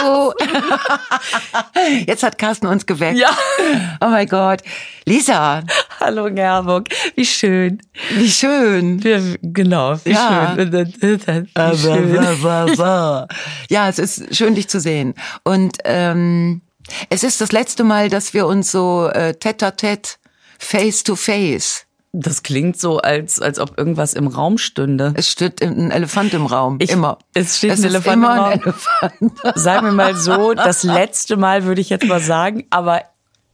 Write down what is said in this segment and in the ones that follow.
Hallo. Jetzt hat Carsten uns geweckt. Ja. Oh mein Gott. Lisa. Hallo Gerburg, wie schön. Wie schön. Wir, genau, wie Ja. schön. Wie schön. Ja, es ist schön, dich zu sehen. Und ähm, es ist das letzte Mal, dass wir uns so äh, tête à Das klingt so, als, als ob irgendwas im Raum stünde. Es steht ein Elefant im Raum. Ich- immer. es steht ein ist Elefant immer im ein Raum. Elefant. Sagen wir mal so, das letzte Mal würde ich jetzt mal sagen, aber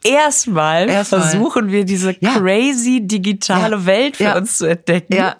erstmal Erstmal. versuchen wir diese Ja. crazy digitale Ja. Welt für Ja. uns zu entdecken. Ja,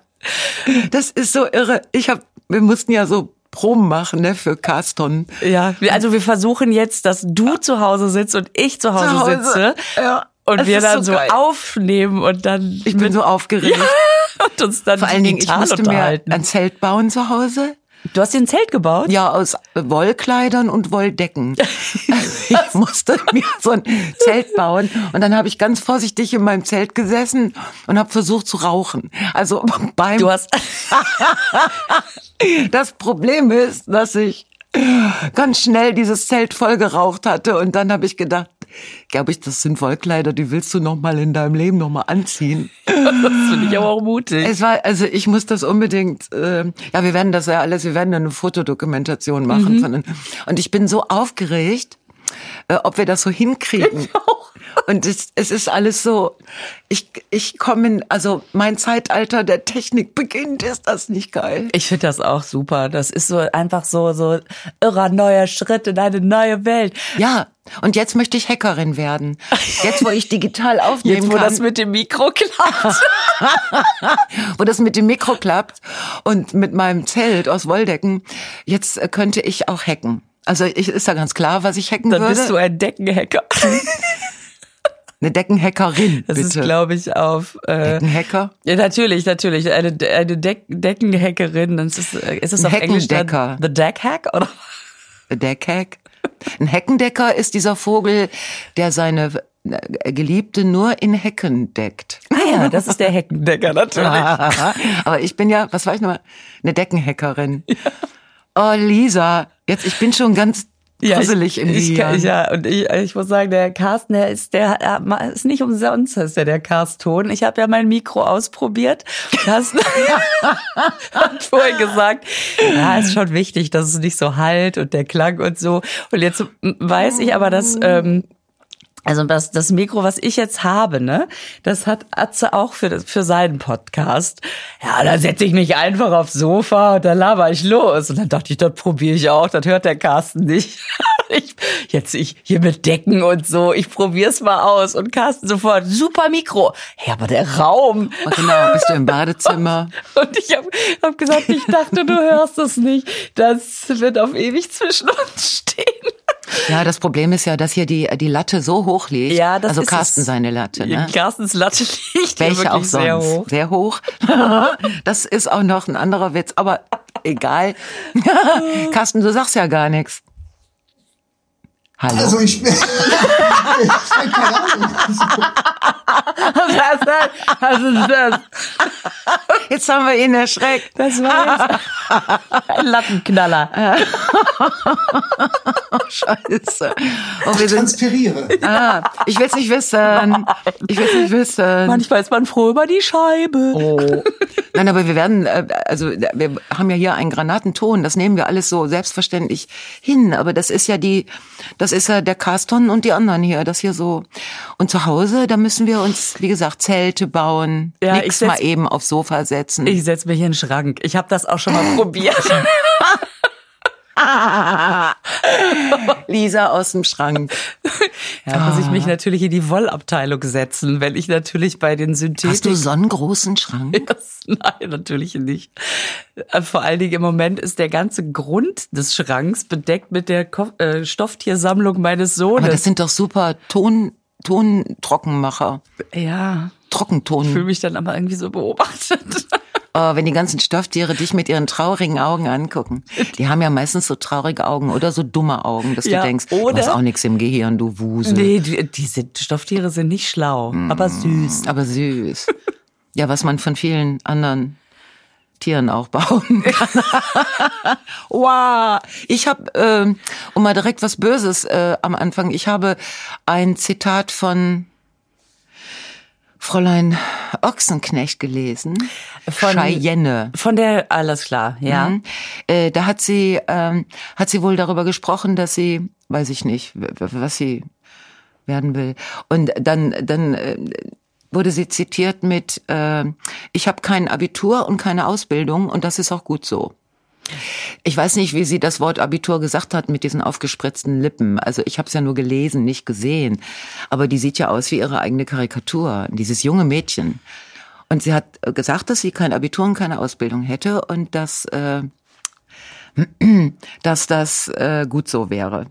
das ist so irre. Ich hab, wir mussten ja so Proben machen ne, für Carston. Ja, also wir versuchen jetzt, dass du zu Hause sitzt und ich zu Hause, Zu Hause. sitze. Ja. Und Es wir dann so so, aufnehmen und dann Ich bin so aufgeregt. und uns dann Vor allen Dingen, ich musste mir ein Zelt bauen zu Hause. Du hast dir ein Zelt gebaut? Ja, aus Wollkleidern und Wolldecken. ich musste mir so ein Zelt bauen und dann habe ich ganz vorsichtig in meinem Zelt gesessen und habe versucht zu rauchen. Also beim Du hast das Problem ist, dass ich ganz schnell dieses Zelt voll geraucht hatte und dann habe ich gedacht, glaube ich, das sind Wollkleider, die willst du noch mal in deinem Leben noch mal anziehen. das finde ich aber auch mutig. Es war, also ich muss das unbedingt, äh, ja, wir werden das ja alles, wir werden eine Fotodokumentation machen. Von, und ich bin so aufgeregt, äh, ob wir das so hinkriegen. Und es, es ist alles so, ich, ich komme in, also mein Zeitalter der Technik beginnt, ist das nicht geil? Ich finde das auch super. Das ist so einfach so so irrer neuer Schritt in eine neue Welt. Ja, und jetzt möchte ich Hackerin werden. Jetzt, wo ich digital aufnehmen Jetzt, wo kann. das mit dem Mikro klappt. wo das mit dem Mikro klappt und mit meinem Zelt aus Wolldecken, jetzt äh, könnte ich auch hacken. Also ich, ist ja ganz klar, was ich hacken Dann würde. bist du ein Deckenhacker. Eine Deckenhackerin, Das bitte. ist, glaube ich, auf. Äh, Deckenhacker? ja, natürlich, natürlich. Eine, eine Deck Deckenhackerin. Das ist, äh, ist es Ein auf Englisch dann Heckendecker. The Deckhack? Oder? Deckhack. Ein Heckendecker ist dieser Vogel, der seine äh, Geliebte nur in Hecken deckt. Ah ja, das ist der Heckendecker, natürlich. Aber ich bin ja, was war ich nochmal? Eine Deckenhackerin. Oh, Lisa, jetzt, ich bin schon ganz gruselig im ich, Ja, und ich, ich muss sagen, der Carsten, der ist, der er ist nicht umsonst, ist der der Carsten. Ich habe ja mein Mikro ausprobiert. Carsten hat vorhin gesagt, ja, ist schon wichtig, dass es nicht so halt und der Klang und so. Und jetzt weiß ich aber, dass ähm, also das, das Mikro, was ich jetzt habe, ne, das hat Atze auch für, für seinen Podcast. Ja, da setze ich mich einfach aufs Sofa und dann laber ich los. Und dann dachte ich, das probiere ich auch, das hört der Carsten nicht. Ich, jetzt ich hier mit Decken und so, ich probier's mal aus. Und Carsten sofort, super Mikro. Hey, aber der Raum. Und genau, bist du im Badezimmer? Und ich habe hab gesagt, ich dachte, du hörst es nicht. Das wird auf ewig zwischen uns stehen. Ja, das Problem ist ja, dass hier die, die Latte so hoch liegt. Ja, das also ist Carsten es. seine Latte, ne? Carstens Latte liegt Welche auch sonst. sehr hoch. Sehr hoch. das ist auch noch ein anderer Witz, aber egal. Carsten, du sagst ja gar nichts. Hallo. Also ich bin. keine Ahnung. Was ist das? Jetzt haben wir ihn erschreckt. Das war jetzt ein Lattenknaller. Scheiße. Oh, wir sind, Transpiriere. ah, ich will's nicht wissen. Ich will's nicht wissen. Manchmal ist man froh über die Scheibe. Oh. Nein, aber wir werden, äh, also wir haben ja hier einen Granatenton, das nehmen wir alles so selbstverständlich hin. Aber das ist ja die, das ist ja der Carston und die anderen hier, das hier so. Und zu Hause, da müssen wir uns, wie gesagt, Zelte bauen, Ja, nix setz- mal eben aufs Sofa setzen. Ich setz mich in den Schrank. Ich habe das auch schon mal probiert. Lisa aus dem Schrank. Da muss ich mich natürlich in die Wollabteilung setzen, wenn ich natürlich bei den Synthetik... Hast du so einen großen Schrank? Nein, natürlich nicht. Äh, Vor allen Dingen im Moment ist der ganze Grund des Schranks bedeckt mit der äh, Stofftiersammlung meines Aber das Sohnes. sind doch super Ton, Tontrockenmacher. ja, ich Trockenton. fühle mich dann aber irgendwie so beobachtet. Oh, wenn die ganzen Stofftiere dich mit ihren traurigen Augen angucken. Die haben ja meistens so traurige Augen oder so dumme Augen, dass Ja, du denkst, du oder- hast auch nichts im Gehirn, du Wusel. Nee, die, diese Stofftiere sind nicht schlau, aber süß. Aber süß. Ja, was man von vielen anderen Tieren auch behaupten kann. wow. Ich habe, ähm, um mal direkt was Böses äh, am Anfang, ich habe ein Zitat von Fräulein Ochsenknecht gelesen. Von- Cheyenne. Von der, alles klar, ja. Mhm. Äh, da hat sie, ähm, hat sie wohl darüber gesprochen, dass sie, weiß ich nicht, was sie werden will. Und dann, dann äh, wurde sie zitiert mit, äh, ich habe kein Abitur und keine Ausbildung und das ist auch gut so. Ich weiß nicht, wie sie das Wort Abitur gesagt hat mit diesen aufgespritzten Lippen. Also ich habe es ja nur gelesen, nicht gesehen. Aber die sieht ja aus wie ihre eigene Karikatur, dieses junge Mädchen. Und sie hat äh, gesagt, dass sie kein Abitur und keine Ausbildung hätte und dass, äh, dass das äh, gut so wäre.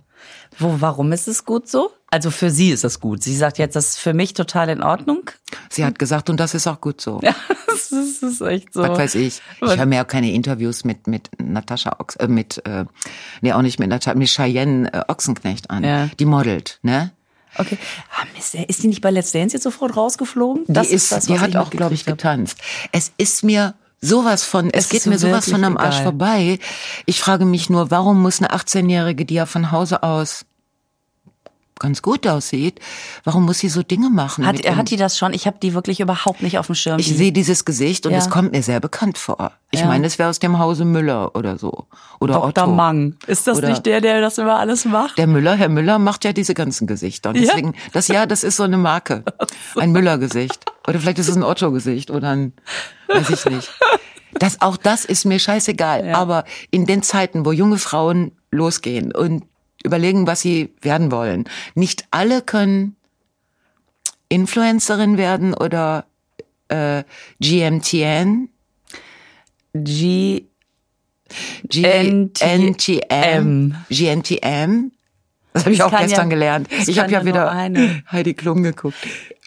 Wo, warum ist es gut so? Also für sie ist das gut. Sie sagt jetzt, das ist für mich total in Ordnung. Sie hat gesagt, und das ist auch gut so. Ja, das ist, das ist echt so. Was weiß ich. Ich höre mir auch keine Interviews mit mit Natascha Ochs, äh, mit äh, nee auch nicht mit Natascha, mit Cheyenne äh, Ochsenknecht an. Ja. Die modelt, ne? Okay. Ah, Mist, ist die nicht bei Let's Dance jetzt sofort rausgeflogen? Die Das ist, das, die hat auch, glaube ich, getanzt. Es ist mir sowas von, es, Es geht mir sowas von am Arsch egal. vorbei. Ich frage mich nur, warum muss eine 18-Jährige, die ja von Hause aus ganz gut aussieht, warum muss sie so Dinge machen? Hat, hat die das schon? Ich habe die wirklich überhaupt nicht auf dem Schirm. Ich sehe dieses Gesicht und Ja. es kommt mir sehr bekannt vor. Ich Ja. meine, es wäre aus dem Hause Müller oder so. Oder Dr. Otto. Mang. Ist das Oder- nicht der, der das immer alles macht? Der Müller, Herr Müller macht ja diese ganzen Gesichter. Und Ja. deswegen, das ja, das ist so eine Marke. Ein Müller-Gesicht. Oder vielleicht ist es ein Otto-Gesicht oder ein, weiß ich nicht. Das, auch das ist mir scheißegal. Ja. Aber in den Zeiten, wo junge Frauen losgehen und überlegen, was sie werden wollen, nicht alle können Influencerin werden oder äh, GMTN, G. GNTM, GNTM. Das habe ich auch gestern ja- gelernt. Ich habe ja wieder eine. Heidi Klum geguckt.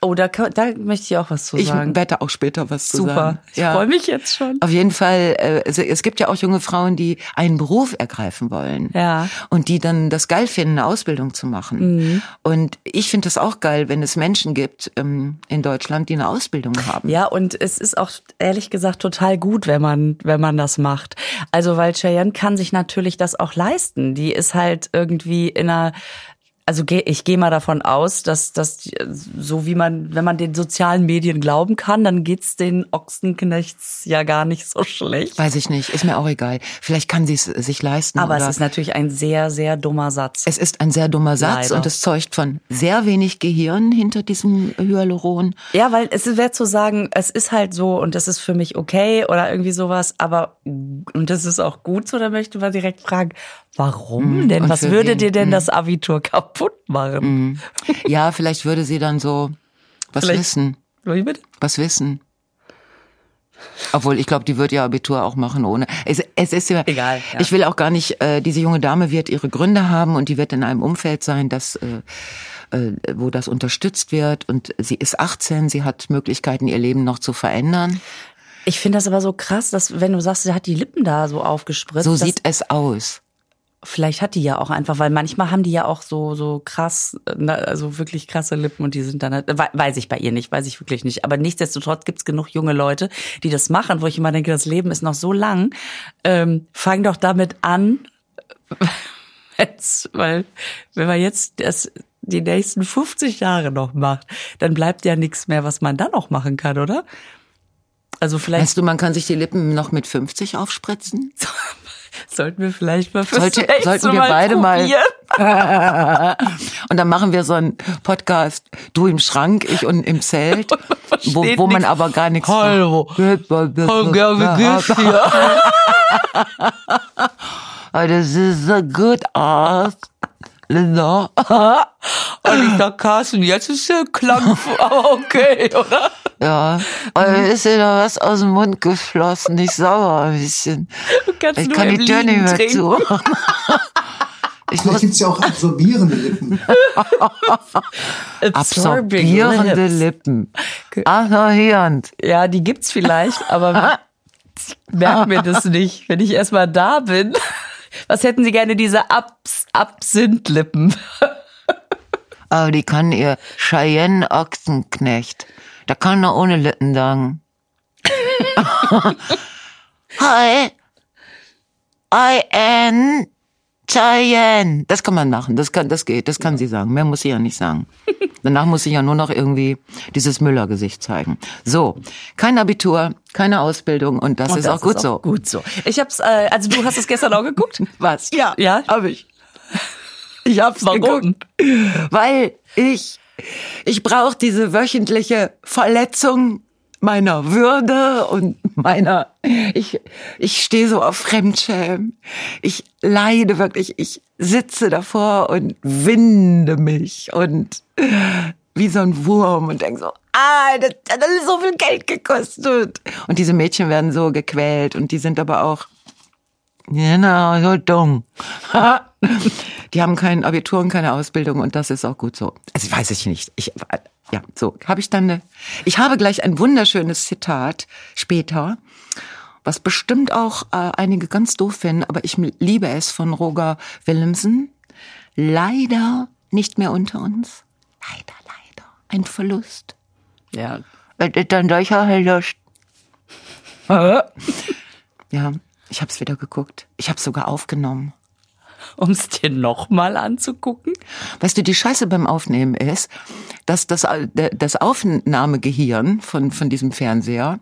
Oh, da, kann- da möchte ich auch was zu Ich sagen. werde auch später was zu sagen. Super. Ich freue mich jetzt schon. Auf jeden Fall, äh, es, es gibt ja auch junge Frauen, die einen Beruf ergreifen wollen. Ja. Und die dann das geil finden, eine Ausbildung zu machen. Mhm. Und ich finde es auch geil, wenn es Menschen gibt ähm, in Deutschland, die eine Ausbildung haben. Ja, und es ist auch ehrlich gesagt total gut, wenn man, wenn man das macht. Also, weil Cheyenne kann sich natürlich das auch leisten. Die ist halt irgendwie in einer, also ich gehe mal davon aus, dass das so wie man, wenn man den sozialen Medien glauben kann, dann geht's den Ochsenknechts ja gar nicht so schlecht. Weiß ich nicht, ist mir auch egal. Vielleicht kann sie es sich leisten. Aber es ist natürlich ein sehr, sehr dummer Satz. Es ist ein sehr dummer Satz Leider. und es zeugt von sehr wenig Gehirn hinter diesem Hyaluron. Ja, weil es wäre zu sagen, es ist halt so und das ist für mich okay oder irgendwie sowas, aber und das ist auch gut so, da möchte man direkt fragen, warum denn? und Was würde wen? dir denn das Abitur kaputt machen? Ja, vielleicht würde sie dann so was Vielleicht- wissen. Wie bitte? Was wissen. Obwohl, ich glaube, die wird ihr Abitur auch machen ohne. Es, es ist ja, Egal, ja. Ich will auch gar nicht, äh, diese junge Dame wird ihre Gründe haben und die wird in einem Umfeld sein, das, äh, äh, wo das unterstützt wird. Und sie ist 18, sie hat Möglichkeiten, ihr Leben noch zu verändern. Ich finde das aber so krass, dass wenn du sagst, sie hat die Lippen da so aufgespritzt. So sieht es aus. Vielleicht hat die ja auch einfach, weil manchmal haben die ja auch so so krass, also wirklich krasse Lippen und die sind dann, halt- we- weiß ich bei ihr nicht, weiß ich wirklich nicht. Aber nichtsdestotrotz gibt's genug junge Leute, die das machen, wo ich immer denke, das Leben ist noch so lang. Ähm, fang doch damit an, jetzt, weil wenn man jetzt das die nächsten 50 Jahre noch macht, dann bleibt ja nichts mehr, was man dann noch machen kann, oder? Also vielleicht Weißt du, man kann sich die Lippen noch mit 50 aufspritzen? sollten wir vielleicht mal fürs Sollte, sollten wir beide probieren. mal. Und dann machen wir so einen Podcast, du im Schrank, ich und im Zelt, wo, wo man nix. aber gar nichts. Hallo. Hallo, wie geht's dir? Das ist so gut aus. Linda. Und ich dachte, Carsten, jetzt ist der Klang, aber okay, oder? Ja, aber ist dir da was aus dem Mund geflossen? Ich sauer ein bisschen. Du kannst Ich nur kann die Tür nicht mehr trinken. zu. Ich Vielleicht muss gibt's ja auch absorbierende Lippen. absorbierende Lippen. Absorbierend. Ja, die gibt's vielleicht, aber ich merk mir das nicht, wenn ich erstmal da bin. Was hätten Sie gerne, diese Abs Absinthlippen? Aber die kann ihr Cheyenne Ochsenknecht. Da kann er ohne Lippen sagen. Hi, I am Cheyenne. Das kann man machen, das kann, das geht, das kann sie sagen. Mehr muss sie ja nicht sagen. Danach muss sie ja nur noch irgendwie dieses Müller-Gesicht zeigen. So, kein Abitur, keine Ausbildung und das Und ist das auch gut so. Gut so. Ich hab's, äh, also du hast es gestern auch geguckt? Was? Ja. Ja. hab ich. Ich hab's Warum? geguckt. Weil ich, ich brauche diese wöchentliche Verletzung meiner Würde und meiner, ich, ich stehe so auf Fremdschämen. Ich leide wirklich, ich sitze davor und winde mich und wie so ein Wurm und denke so, ah, das hat alles so viel Geld gekostet. Und diese Mädchen werden so gequält und die sind aber auch, Genau, so dumm. Die haben kein Abitur und keine Ausbildung und das ist auch gut so. Also weiß ich nicht. Ich, ja, so habe ich dann eine. Ich habe gleich ein wunderschönes Zitat später, was bestimmt auch äh, einige ganz doof finden, aber ich liebe es von Roger Willemsen. Leider nicht mehr unter uns. Leider, leider. Ein Verlust. Ja. Das ist ein solcher Verlust. ja, ich habe es wieder geguckt. Ich habe sogar aufgenommen. Um es dir nochmal anzugucken? Weißt du, die Scheiße beim Aufnehmen ist, dass das, das Aufnahmegehirn von, von diesem Fernseher,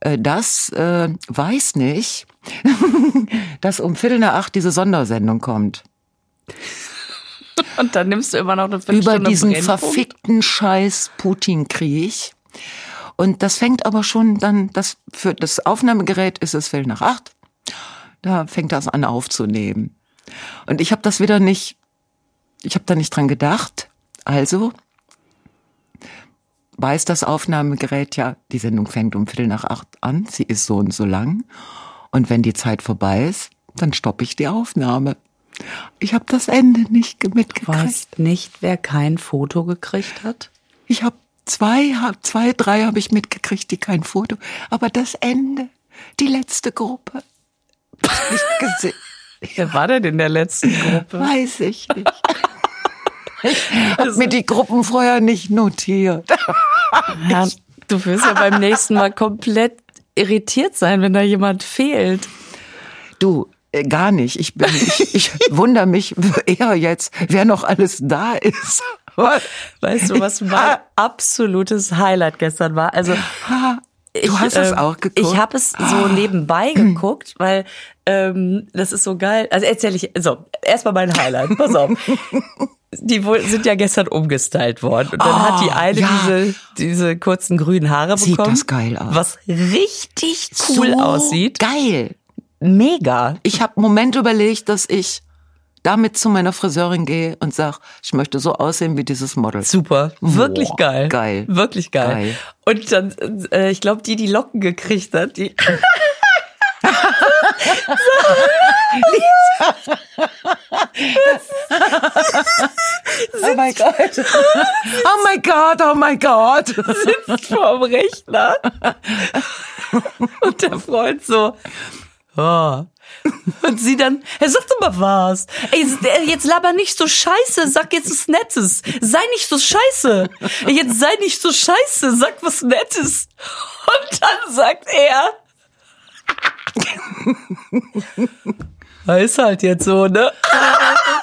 äh, das äh, weiß nicht, dass um Viertel nach acht diese Sondersendung kommt. Und dann nimmst du immer noch eine Über Viertelstunde diesen Brennpunkt. verfickten Scheiß Putin-Krieg. Und das fängt aber schon dann, das, für das Aufnahmegerät ist es Viertel nach acht. Da fängt das an aufzunehmen. Und ich habe das wieder nicht, ich habe da nicht dran gedacht. Also weiß das Aufnahmegerät ja, die Sendung fängt um Viertel nach acht an, sie ist so und so lang. Und wenn die Zeit vorbei ist, dann stoppe ich die Aufnahme. Ich habe das Ende nicht mitgekriegt. Weißt nicht, wer kein Foto gekriegt hat? Ich habe zwei, zwei, drei habe ich mitgekriegt, die kein Foto. Aber das Ende, die letzte Gruppe, nicht gesehen. Wer war denn in der letzten Gruppe? Weiß ich nicht. Ich habe mir die Gruppen vorher nicht notiert. Ja, du wirst ja beim nächsten Mal komplett irritiert sein, wenn da jemand fehlt. Du, äh, gar nicht. Ich bin, ich, ich wundere mich eher jetzt, wer noch alles da ist. Weißt du, was mein absolutes Highlight gestern war? Also Du hast es auch geguckt? Ich habe es so nebenbei geguckt, weil ähm, das ist so geil. Also erzähle ich, so, erstmal mein Highlight, pass auf. Die sind ja gestern umgestylt worden. Und dann Oh, hat die eine ja. diese, diese kurzen grünen Haare Sieht bekommen. das geil aus. Was richtig cool so aussieht. Geil. Mega. Ich habe einen Moment überlegt, dass ich damit zu meiner Friseurin gehe und sag, ich möchte so aussehen wie dieses Model. Super, wirklich Boah, geil. geil. Wirklich geil. Geil. Und dann, äh, ich glaube, die, die Locken gekriegt hat, die. Oh mein Gott. Oh mein Gott, oh mein Gott. sitzt vorm Rechner. Und der Freund so, oh. Und sie dann, er sagt doch mal was. Ey, jetzt laber nicht so scheiße, sag jetzt was Nettes. Sei nicht so scheiße. Jetzt sei nicht so scheiße, sag was Nettes. Und dann sagt er, ist halt jetzt so, ne?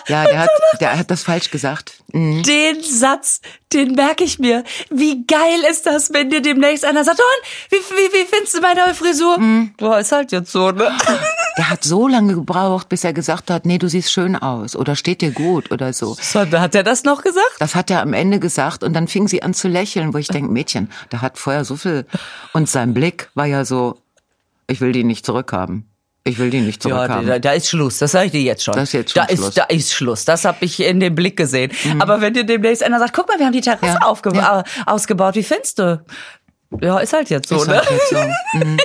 Ja, der hat, der hat das falsch gesagt. Mhm. Den Satz, den merke ich mir. Wie geil ist das, wenn dir demnächst einer sagt, und, wie, wie, wie findest du meine neue Frisur? Boah, ist halt jetzt so, ne? Der hat so lange gebraucht, bis er gesagt hat, nee, du siehst schön aus oder steht dir gut oder so. So, hat er das noch gesagt? Das hat er am Ende gesagt und dann fing sie an zu lächeln, wo ich denke, Mädchen, der hat vorher so viel und sein Blick war ja so, ich will die nicht zurückhaben. Ich will die nicht Ja, zurückhaben. da, da ist Schluss, das sage ich dir jetzt schon. Da ist jetzt schon da Schluss. Ist, da ist Schluss, das habe ich in dem Blick gesehen. Aber wenn dir demnächst einer sagt, guck mal, wir haben die Terrasse Ja, aufge ja. äh, ausgebaut, wie findest du? Ja, ist halt jetzt so, Ist ne? halt jetzt so. Mhm.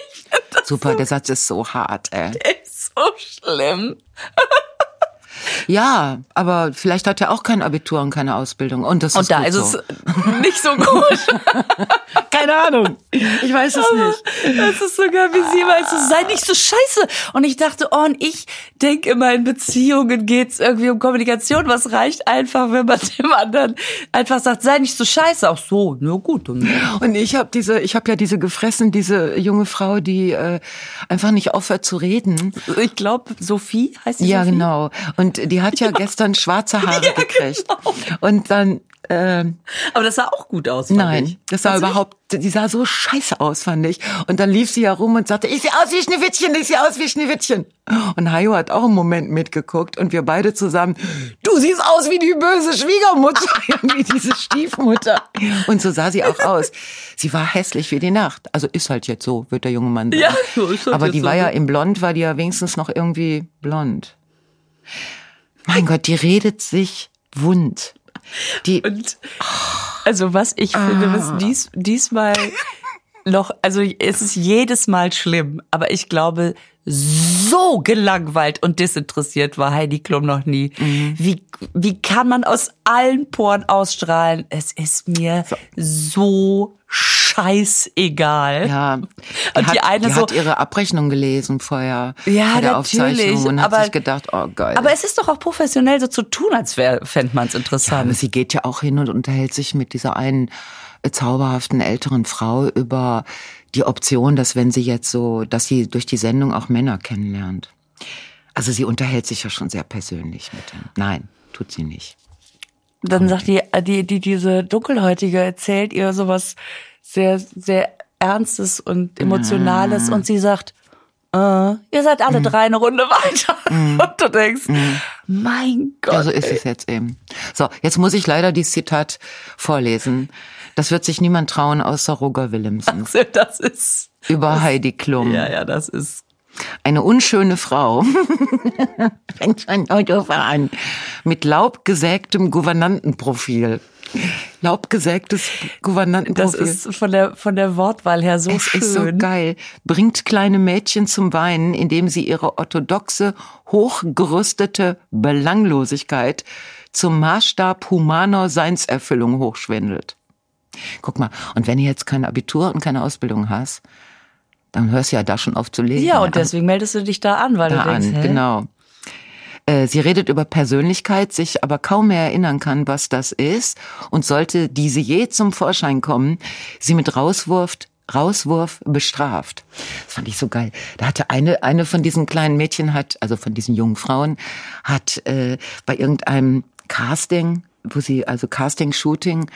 Super, der Satz ist so hart, ey. Ist so schlimm. Ja, aber vielleicht hat er auch kein Abitur und keine Ausbildung. Und das ist Und da gut ist so. es nicht so gut. Keine Ahnung. Ich weiß es nicht. Das ist sogar wie sie meinst, du sei nicht so scheiße. Und ich dachte, oh, und ich denke immer, in Beziehungen geht's irgendwie um Kommunikation. Was reicht einfach, wenn man dem anderen einfach sagt, sei nicht so scheiße. Auch so, na gut. Und Und ich habe diese, ich habe ja diese gefressen, diese junge Frau, die äh, einfach nicht aufhört zu reden. ich glaube, Sophie heißt sie Ja, Sophie? genau. Und die hat ja gestern schwarze Haare Ja, gekriegt. genau. Und dann äh, Aber das sah auch gut aus. fand Nein, ich. das sah Fandst du überhaupt, die sah so scheiße aus, fand ich. Und dann lief sie ja rum und sagte, ich sehe aus wie Schneewittchen, ich sehe aus wie Schneewittchen. Und Hajo hat auch einen Moment mitgeguckt und wir beide zusammen, du siehst aus wie die böse Schwiegermutter, wie diese Stiefmutter. Und so sah sie auch aus. Sie war hässlich wie die Nacht. Also ist halt jetzt so, wird der junge Mann sagen. Ja, so ist halt Aber die so. war ja im Blond, war die ja wenigstens noch irgendwie blond. Mein Gott, die redet sich wund. Die, Und also was ich finde, Ah. was dies, diesmal noch, also es ist jedes Mal schlimm, aber ich glaube, so gelangweilt und desinteressiert war Heidi Klum noch nie. Mhm. Wie, wie kann man aus allen Poren ausstrahlen? Es ist mir so scheißegal. Ja, Und die hat, eine die so- hat ihre Abrechnung gelesen vorher Ja, bei der natürlich, Aufzeichnung und aber- hat sich gedacht, oh geil. Aber es ist doch auch professionell so zu tun, als wäre, fände man es ja, interessant. aber sie geht ja auch hin und unterhält sich mit dieser einen äh, zauberhaften älteren Frau über die Option, dass wenn sie jetzt so, dass sie durch die Sendung auch Männer kennenlernt. Also sie unterhält sich ja schon sehr persönlich mit ihm. Nein, tut sie nicht. dann sagt die, die, die, diese Dunkelhäutige erzählt ihr sowas sehr, sehr Ernstes und Emotionales und sie sagt, äh, ihr seid alle drei eine Runde weiter. Und du denkst, mein Gott. Ja, so ist es jetzt eben. So, jetzt muss ich leider dieses Zitat vorlesen. Das wird sich niemand trauen, außer Roger Willemsen. das ist, Über Heidi Klum. ja, ja, das ist, Eine unschöne Frau. Fängt schon heute an. Mit laubgesägtem Gouvernantenprofil. Laubgesägtes das Gouvernantenprofil. ist von der, von der Wortwahl her so es schön. ist so geil. Bringt kleine Mädchen zum Weinen, indem sie ihre orthodoxe, hochgerüstete Belanglosigkeit zum Maßstab humaner Seinserfüllung hochschwindelt. Guck mal, und wenn du jetzt kein Abitur und keine Ausbildung hast, dann hörst du ja da schon auf zu lesen. Ja, und deswegen meldest du dich da an, weil da du denkst, an, hä? genau. Äh, Sie redet über Persönlichkeit, sich aber kaum mehr erinnern kann, was das ist. Und sollte diese je zum Vorschein kommen, sie mit Rauswurf, Rauswurf bestraft. Das fand ich so geil. Da hatte eine, eine von diesen kleinen Mädchen hat, also von diesen jungen Frauen, hat äh, bei irgendeinem Casting, wo sie, also Casting-Shooting,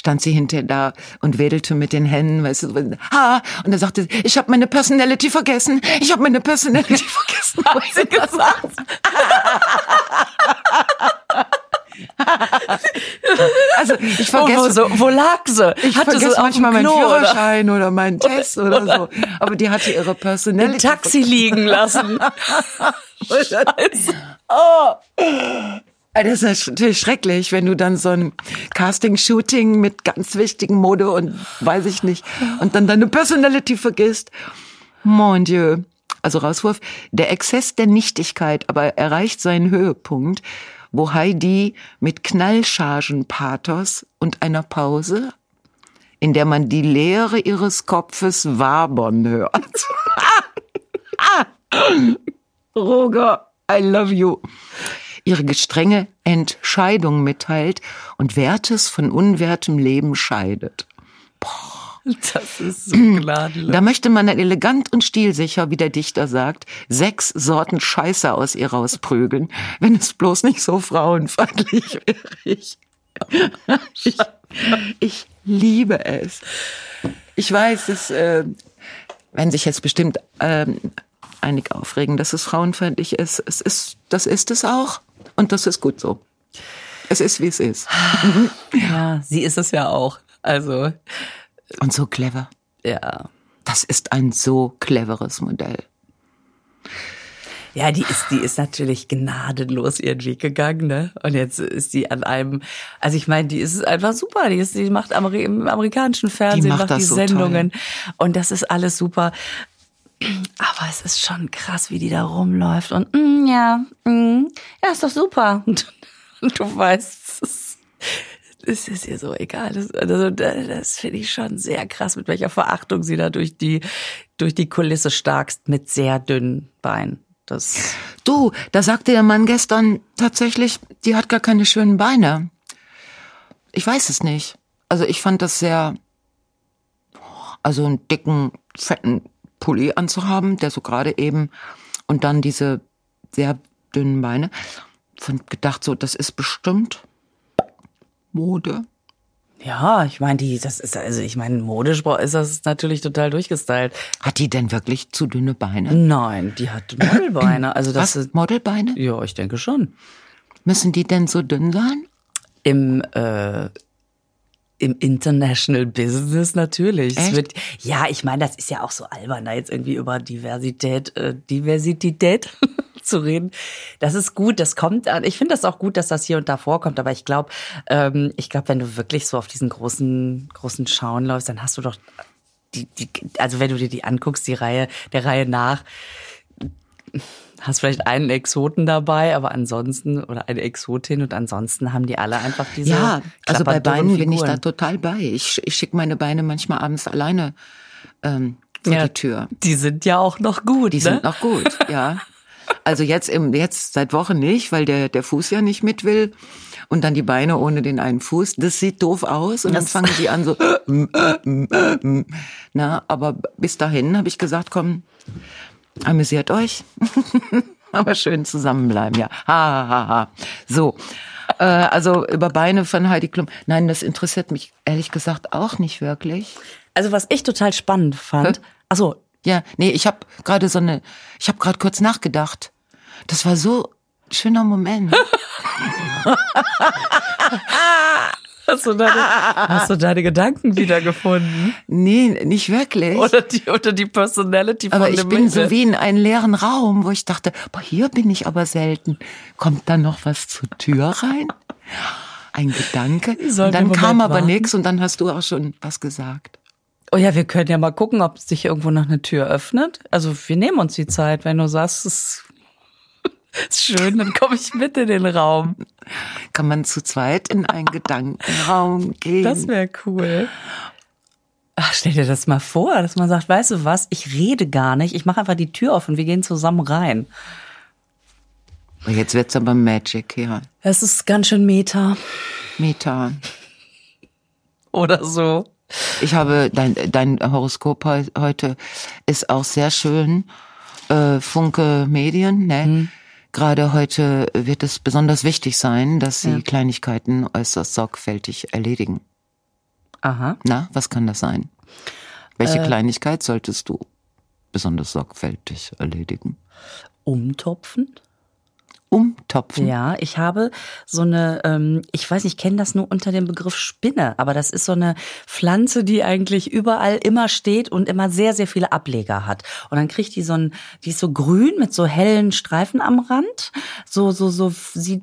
stand sie hinter da und wedelte mit den Händen, weißt du, ha, und er sagte, sie, ich habe meine Personality vergessen, ich habe meine Personality vergessen. Hat sie gesagt. Also ich vergesse, wo, so, wo lag sie? ich Hatte vergesse dem manchmal meinen Klo oder Führerschein oder, meinen Test oder so. Aber die hatte ihre im Personality. Taxi liegen lassen. Das ist natürlich schrecklich, wenn du dann so ein Casting-Shooting mit ganz wichtigen Mode und weiß ich nicht und dann deine Personality vergisst. Mon Dieu. Also Rauswurf. Der Exzess der Nichtigkeit aber erreicht seinen Höhepunkt, wo Heidi mit Knallchargenpathos und einer Pause, in der man die Leere ihres Kopfes wabern hört. Roger, I love you. Ihre gestrenge Entscheidung mitteilt und Wertes von unwertem Leben scheidet. Das ist so gnadenlos. Da möchte man dann elegant und stilsicher, wie der Dichter sagt, sechs Sorten Scheiße aus ihr rausprügeln, wenn es bloß nicht so frauenfeindlich wäre. Ich, ich, ich liebe es. Ich weiß, es äh, werden sich jetzt bestimmt ähm, einige aufregen, dass es frauenfeindlich ist. Es ist, das ist es auch. Und das ist gut so. Es ist, wie es ist. Ja, sie ist es ja auch. Also, Und so clever. ja. Das ist ein so cleveres Modell. Ja, die ist, die ist natürlich gnadenlos ihren Weg gegangen, ne? Und jetzt ist die an einem, also ich meine, die ist einfach super. Die ist, die macht Ameri im amerikanischen Fernsehen, macht macht, das die so Sendungen. Und das ist alles super. Aber es ist schon krass, wie die da rumläuft und mm, ja, mm, ja, ist doch super. Und, du weißt, es ist, es ist ihr so egal. Das, also, das finde ich schon sehr krass, mit welcher Verachtung sie da durch die, durch die Kulisse starkst mit sehr dünnen Beinen. Das Du, da sagte der Mann gestern tatsächlich, die hat gar keine schönen Beine. Ich weiß es nicht. Also ich fand das sehr, also einen dicken, fetten Pulli anzuhaben, der so gerade eben und dann diese sehr dünnen Beine. Fand gedacht so, das ist bestimmt Mode. Ja, ich meine, die, das ist, also ich meine, modisch ist das natürlich total durchgestylt. Hat die denn wirklich zu dünne Beine? Nein, die hat Modelbeine. Also das Was? ist, Modelbeine? ja, ich denke schon. Müssen die denn so dünn sein? Im, äh, im International Business natürlich. Es Echt? wird, ja, ich meine, das ist ja auch so albern, da jetzt irgendwie über Diversität, äh, Diversität zu reden. Das ist gut, das kommt an. Ich finde das auch gut, dass das hier und da vorkommt, aber ich glaube, ähm, ich glaube, wenn du wirklich so auf diesen großen, großen Schauen läufst, dann hast du doch die, die, also wenn du dir die anguckst, die Reihe, der Reihe nach, hast vielleicht einen Exoten dabei, aber ansonsten, oder eine Exotin und ansonsten haben die alle einfach diese. Ja, also bei Beinen bin ich da total bei. Ich, ich schicke meine Beine manchmal abends alleine ähm, vor Ja, die Tür. Die sind ja auch noch gut. Die ne? sind noch gut, ja. Also jetzt im jetzt seit Wochen nicht, weil der der Fuß ja nicht mit will und dann die Beine ohne den einen Fuß. Das sieht doof aus und dann Das- fangen die an so na, aber bis dahin habe ich gesagt, komm, amüsiert euch. aber schön zusammenbleiben, ja. Ha ha ha. ha. So. Äh, also über Beine von Heidi Klum. Nein, das interessiert mich ehrlich gesagt auch nicht wirklich. Also was ich total spannend fand. Achso, Ja, nee, ich habe gerade so eine, ich habe gerade kurz nachgedacht. Das war so ein schöner Moment. hast du deine, hast du deine Gedanken wiedergefunden? nee, nicht wirklich. Oder die, oder die Personality von aber ich bin so Mädel? wie in einen leeren Raum, wo ich dachte, boah, hier bin ich aber selten. Kommt da noch was zur Tür rein? Ein Gedanke. Und dann kam aber nichts und dann hast du auch schon was gesagt. Oh ja, wir können ja mal gucken, ob sich irgendwo noch eine Tür öffnet. Also wir nehmen uns die Zeit, wenn du sagst, es ist schön, dann komme ich mit in den Raum. Kann man zu zweit in einen Gedankenraum gehen? Das wäre cool. Ach, stell dir das mal vor, dass man sagt, weißt du was, ich rede gar nicht, ich mache einfach die Tür auf und wir gehen zusammen rein. Jetzt wird's aber Magic, ja. Es ist ganz schön Meta Meta. oder so. Ich habe dein, dein Horoskop heu- heute ist auch sehr schön. Äh, Funke Medien, ne? Gerade heute wird es besonders wichtig sein, dass sie Kleinigkeiten äußerst sorgfältig erledigen. Aha. Na, was kann das sein? Welche Kleinigkeit solltest du besonders sorgfältig erledigen? Umtopfen? Umtopfen. Ja, ich habe so eine, ähm, ich weiß nicht, ich kenne das nur unter dem Begriff Spinne, aber das ist so eine Pflanze, die eigentlich überall immer steht und immer sehr, sehr viele Ableger hat. Und dann kriegt die so ein, die ist so grün mit so hellen Streifen am Rand. So, so, so sieht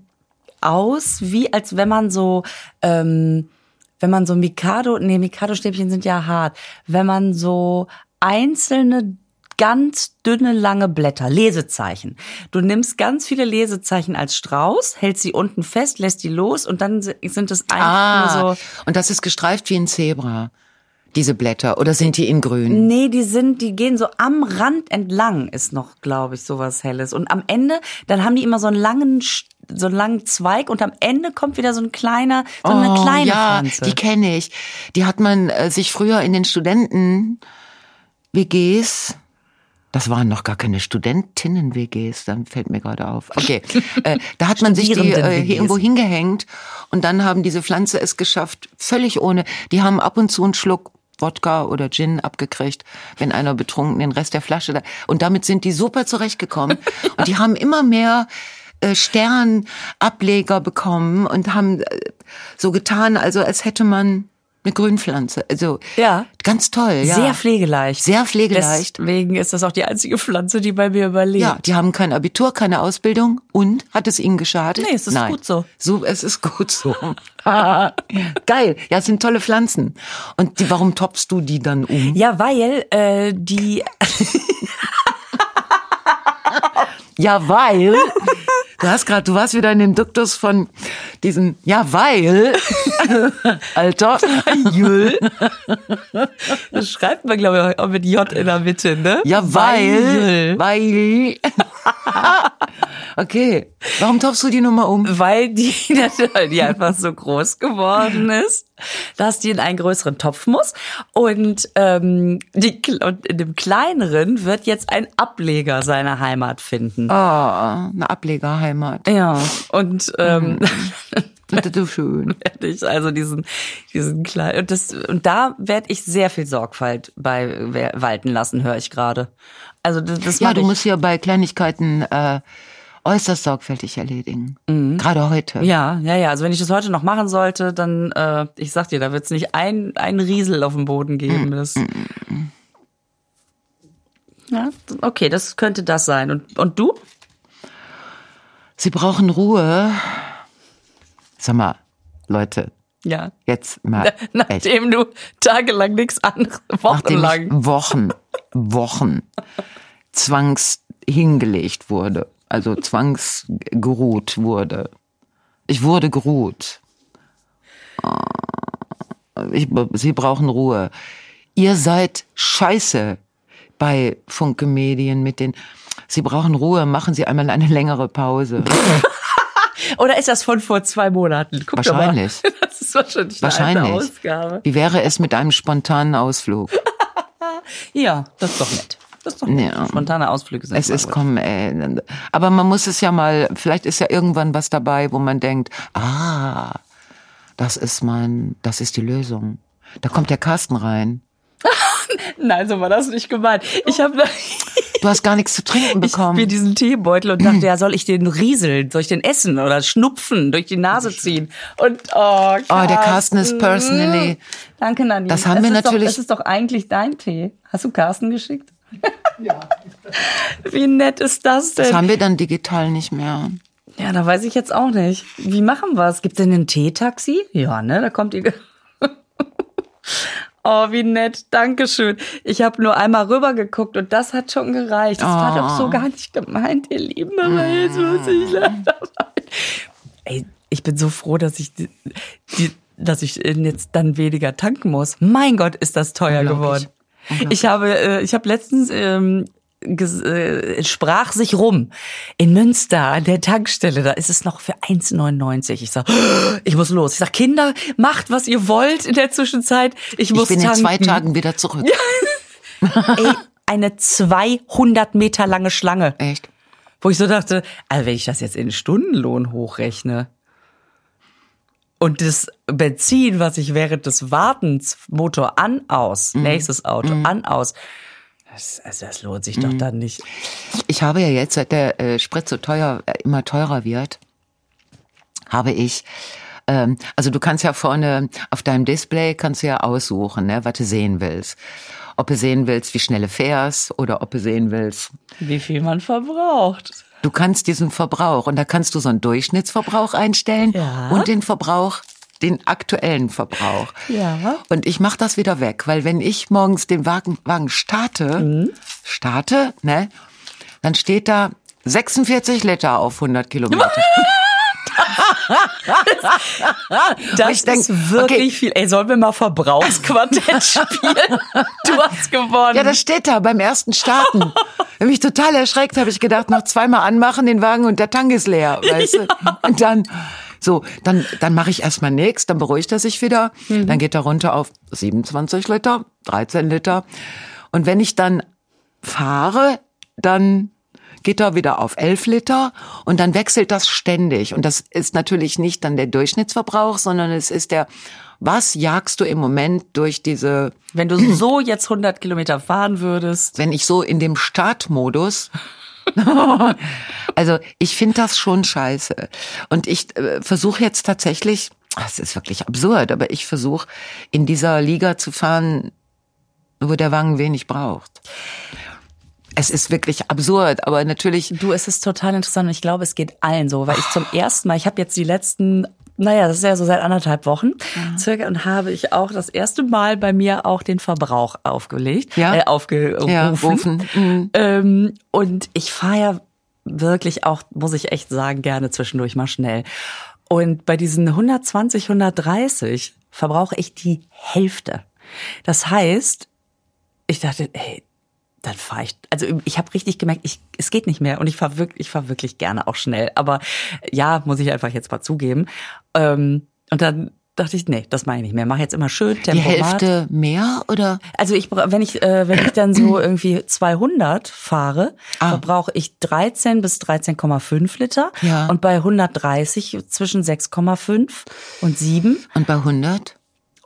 aus, wie als wenn man so, ähm, wenn man so Mikado, nee, Mikado-Stäbchen sind ja hart, wenn man so einzelne ganz dünne, lange Blätter, Lesezeichen. Du nimmst ganz viele Lesezeichen als Strauß, hältst sie unten fest, lässt die los und dann sind es einfach Ah, nur so. und das ist gestreift wie ein Zebra, diese Blätter. Oder sind die in grün? Nee, die sind, die gehen so am Rand entlang, ist noch, glaube ich, sowas Helles. Und am Ende, dann haben die immer so einen langen, so einen langen Zweig und am Ende kommt wieder so ein kleiner, so eine Oh, kleine ja, Pflanze. die kenne ich. Die hat man äh, sich früher in den Studenten WGs das waren noch gar keine Studentinnen-WGs, dann fällt mir gerade auf. Okay, äh, da hat man sich die äh, hier irgendwo hingehängt und dann haben diese Pflanze es geschafft, völlig ohne. Die haben ab und zu einen Schluck Wodka oder Gin abgekriegt, wenn einer betrunken den Rest der Flasche da. Und damit sind die super zurechtgekommen. Und die haben immer mehr äh, Sternableger bekommen und haben äh, so getan, also als hätte man eine Grünpflanze. Also Ja. ganz toll, ja. Sehr pflegeleicht. Sehr pflegeleicht. Deswegen ist das auch die einzige Pflanze, die bei mir überlebt. Ja, die haben kein Abitur, keine Ausbildung und hat es ihnen geschadet? Nee, es ist Nein. gut so. So, es ist gut so. Geil. Ja, es sind tolle Pflanzen. Und die, warum toppst du die dann um? Ja, weil äh, die Ja, weil. Du hast gerade, du warst wieder in dem Duktus von diesen, ja, weil. Alter. Jül. Das schreibt man, glaube ich, auch mit J in der Mitte, ne? Ja, weil. Weil. okay. Warum topfst du die Nummer um? Weil die, die einfach so groß geworden ist, dass die in einen größeren Topf muss. Und, ähm, die, und in dem kleineren wird jetzt ein Ableger seiner Heimat finden. Oh, eine Ablegerheimat. Ja, und ähm, Das ist so schön. ich also diesen diesen kleinen und das und da werde ich sehr viel Sorgfalt bei walten lassen, höre ich gerade. Also das, das Ja, du musst hier bei Kleinigkeiten äh, äußerst sorgfältig erledigen. Gerade heute. ja, ja, ja. Also wenn ich das heute noch machen sollte, dann äh, ich sag dir, da wird es nicht ein ein Riesel auf dem Boden geben. Das, ja, okay, das könnte das sein. Und und du? Sie brauchen Ruhe. Sag mal, Leute, Ja. jetzt mal. echt. Nachdem du tagelang nichts anderes, wochenlang. Wochen, Wochen zwangs hingelegt wurde, also zwangsgeruht wurde. Ich wurde geruht. Ich, Sie brauchen Ruhe. Ihr seid scheiße bei Funke Medien mit den. Sie brauchen Ruhe. Machen Sie einmal eine längere Pause. Oder ist das von vor zwei Monaten? Guck doch Wahrscheinlich. Mal. Das ist wahrscheinlich eine Wahrscheinlich. Ausgabe. Wie wäre es mit einem spontanen Ausflug? Ja, das ist doch nett. Das ist doch nett. Ja. Spontane Ausflüge sind Es ist gut. komm, ey. Aber man muss es ja mal, vielleicht ist ja irgendwann was dabei, wo man denkt, ah, das ist mein, das ist die Lösung. Da kommt der Carsten rein. Nein, so war das nicht gemeint. Ich habe Du hast gar nichts zu trinken ich hab mir bekommen. diesen Teebeutel und dachte, ja, soll ich den rieseln? Soll ich den essen oder schnupfen, durch die Nase ziehen? Und oh, Oh, der Carsten ist personally- Danke, Nadine. Das haben Es wir ist natürlich- Doch, das ist doch eigentlich dein Tee. Hast du Carsten geschickt? Ja. Wie nett ist das denn? Das haben wir dann digital nicht mehr. Ja, da weiß ich jetzt auch nicht. Wie machen wir es? Gibt denn ein Teetaxi? Ja, ne? Da kommt ihr. oh, wie nett. Dankeschön. Ich habe nur einmal rübergeguckt und das hat schon gereicht. Das war doch so gar nicht gemeint, ihr Lieben. Aber jetzt muss ich leider weinen. Ey, ich bin so froh, dass ich die, die dass ich jetzt dann weniger tanken muss. Mein Gott, ist das teuer geworden. Ich habe, äh, ich habe letztens ähm, äh, sprach sich rum in Münster an der Tankstelle. Da ist es noch für 1,99. Ich sag, ich muss los. Ich sag, Kinder, macht was ihr wollt in der Zwischenzeit. Ich muss Ich bin in tanken. zwei Tagen wieder zurück. Ey, eine 200 Meter lange Schlange. Echt? Wo ich so dachte, also wenn ich das jetzt in Stundenlohn hochrechne und das Benzin, was ich während des Wartens Motor an, aus, nächstes Auto an, aus, das, also das lohnt sich doch dann nicht. Ich habe ja jetzt, seit der äh, Sprit so teuer, äh, immer teurer wird, habe ich, ähm, also du kannst ja vorne auf deinem Display kannst du ja aussuchen, ne, was du sehen willst. Ob du sehen willst, wie schnell du fährst oder ob du sehen willst, Wie viel man verbraucht. Du kannst diesen Verbrauch und da kannst du so einen Durchschnittsverbrauch einstellen Ja. und den Verbrauch, den aktuellen Verbrauch. Ja. Und ich mache das wieder weg, weil wenn ich morgens den Wagen, Wagen starte, starte, ne, dann steht da 46 Liter auf 100 Kilometer. Das ich denk, ist wirklich okay. viel. Ey, sollen wir mal Verbrauchsquartett spielen? Du hast gewonnen. Ja, das steht da beim ersten Starten. Ich hab mich total erschreckt, habe ich gedacht, noch zweimal anmachen den Wagen und der Tank ist leer, weißt du? Und dann so, dann dann mache ich erstmal nichts, dann beruhigt er sich wieder, dann geht er runter auf 27 Liter, 13 Liter. Und wenn ich dann fahre, dann geht er wieder auf 11 Liter und dann wechselt das ständig. Und das ist natürlich nicht dann der Durchschnittsverbrauch, sondern es ist der, was jagst du im Moment durch diese Wenn du so jetzt 100 Kilometer fahren würdest. wenn ich so in dem Startmodus. also ich finde das schon scheiße. Und ich äh, versuche jetzt tatsächlich, ah, es ist wirklich absurd, aber ich versuche in dieser Liga zu fahren, wo der Wagen wenig braucht. Es ist wirklich absurd, aber natürlich. Du, es ist total interessant und ich glaube, es geht allen so, weil ich zum ersten Mal, ich habe jetzt die letzten, naja, das ist ja so seit anderthalb Wochen circa und habe ich auch das erste Mal bei mir auch den Verbrauch aufgelegt, Ja. äh, aufgerufen. Ja. Mhm. Ähm, und ich fahre ja wirklich auch, muss ich echt sagen, gerne zwischendurch mal schnell. Und bei diesen 120, 130 verbrauche ich die Hälfte. Das heißt, ich dachte, hey, dann fahre ich, also ich habe richtig gemerkt, ich, es geht nicht mehr und ich fahre wirklich, ich fahr wirklich gerne auch schnell. Aber ja, muss ich einfach jetzt mal zugeben. Ähm, und dann dachte ich, nee, das mache ich nicht mehr. Mach jetzt immer schön Die Tempomat. Hälfte mehr oder? Also ich, wenn ich, äh, wenn ich dann so irgendwie 200 fahre, Ah. verbrauche ich 13 bis 13,5 Liter. Ja. Und bei 130 zwischen 6,5 und 7. Und bei 100?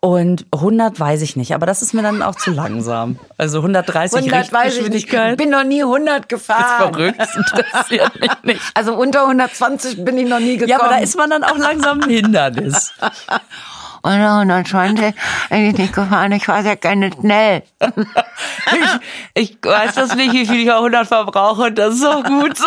Und 100 weiß ich nicht, aber das ist mir dann auch zu langsam. Also 130 Richtgeschwindigkeit. Bin noch nie 100 ist gefahren. verrückt, das interessiert mich nicht. Also unter 120 bin ich noch nie gekommen. Ja, aber da ist man dann auch langsam ein Hindernis. Unter 120 bin ich nicht gefahren. Ich fahre sehr gerne schnell. Ich, ich weiß das nicht, wie viel ich auf 100 verbrauche und das ist auch gut so.